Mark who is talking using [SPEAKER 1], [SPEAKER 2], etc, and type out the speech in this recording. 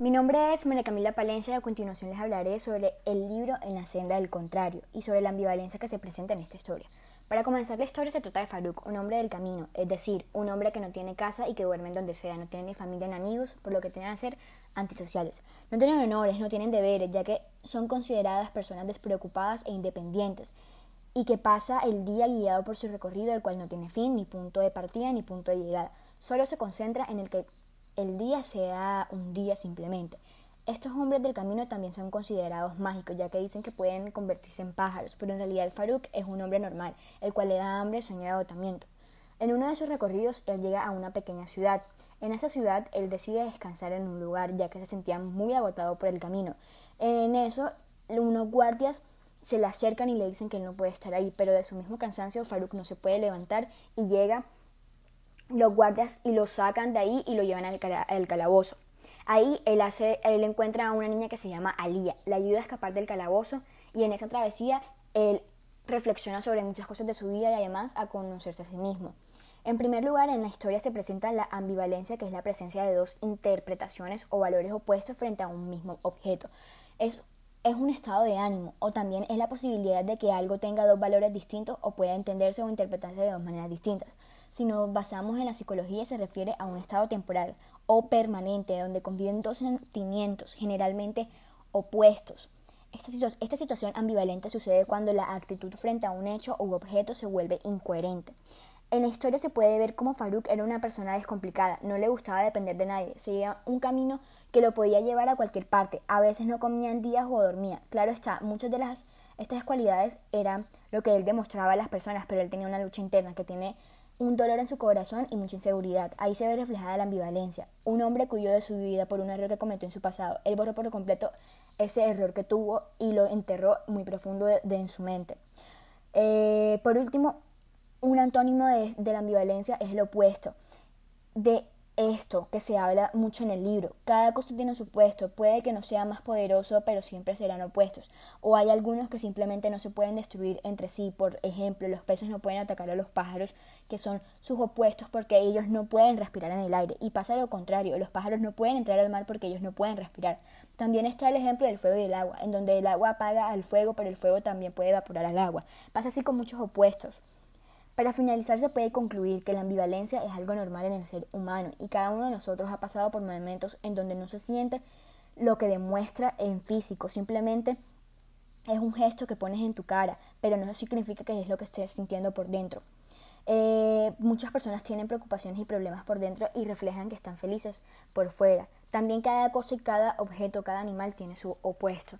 [SPEAKER 1] Mi nombre es María Camila Palencia y a continuación les hablaré sobre el libro En la senda del contrario y sobre la ambivalencia que se presenta en esta historia. Para comenzar la historia se trata de Faruk, un hombre del camino, es decir, un hombre que no tiene casa y que duerme en donde sea, no tiene ni familia ni amigos, por lo que tienen a ser antisociales. No tienen honores, no tienen deberes, ya que son consideradas personas despreocupadas e independientes, y que pasa el día guiado por su recorrido, el cual no tiene fin, ni punto de partida, ni punto de llegada. Solo se concentra en el que el día sea un día simplemente. Estos hombres del camino también son considerados mágicos, ya que dicen que pueden convertirse en pájaros, pero en realidad Faruk es un hombre normal, el cual le da hambre, sueño y agotamiento. En uno de sus recorridos, él llega a una pequeña ciudad. En esa ciudad, él decide descansar en un lugar, ya que se sentía muy agotado por el camino. En eso, unos guardias se le acercan y le dicen que él no puede estar ahí, pero de su mismo cansancio, Faruk no se puede levantar y llega los guardias y lo sacan de ahí y lo llevan al, calabozo. Ahí él, hace, él encuentra a una niña que se llama Alía, le ayuda a escapar del calabozo y en esa travesía él reflexiona sobre muchas cosas de su vida y además a conocerse a sí mismo. En primer lugar, en la historia se presenta la ambivalencia, que es la presencia de dos interpretaciones o valores opuestos frente a un mismo objeto. Es, es un estado de ánimo o también es la posibilidad de que algo tenga dos valores distintos o pueda entenderse o interpretarse de dos maneras distintas si nos basamos en la psicología se refiere a un estado temporal o permanente donde conviven dos sentimientos generalmente opuestos. Esta, esta, situación ambivalente sucede cuando la actitud frente a un hecho u objeto se vuelve incoherente. En la historia se puede ver cómo Farouk era una persona descomplicada, no le gustaba depender de nadie, seguía un camino que lo podía llevar a cualquier parte, a veces no comía en días o dormía. Claro está, muchas de las estas cualidades eran lo que él demostraba a las personas, pero él tenía una lucha interna que tiene un dolor en su corazón y mucha inseguridad. Ahí se ve reflejada la ambivalencia. Un hombre cuyo de su vida por un error que cometió en su pasado. Él borró por completo ese error que tuvo y lo enterró muy profundo de, en su mente. Eh, por último, un antónimo de, de la ambivalencia es el opuesto. De esto que se habla mucho en el libro. Cada cosa tiene su puesto, puede que no sea más poderoso, pero siempre serán opuestos. O hay algunos que simplemente no se pueden destruir entre sí. Por ejemplo, los peces no pueden atacar a los pájaros, que son sus opuestos porque ellos no pueden respirar en el aire. Y pasa lo contrario, los pájaros no pueden entrar al mar porque ellos no pueden respirar. También está el ejemplo del fuego y el agua, en donde el agua apaga al fuego, pero el fuego también puede evaporar al agua. Pasa así con muchos opuestos. Para finalizar, se puede concluir que la ambivalencia es algo normal en el ser humano y cada uno de nosotros ha pasado por momentos en donde no se siente lo que demuestra en físico, simplemente es un gesto que pones en tu cara, pero no significa que es lo que estés sintiendo por dentro. Eh, muchas personas tienen preocupaciones y problemas por dentro y reflejan que están felices por fuera. También cada cosa y cada objeto, cada animal tiene su opuesto.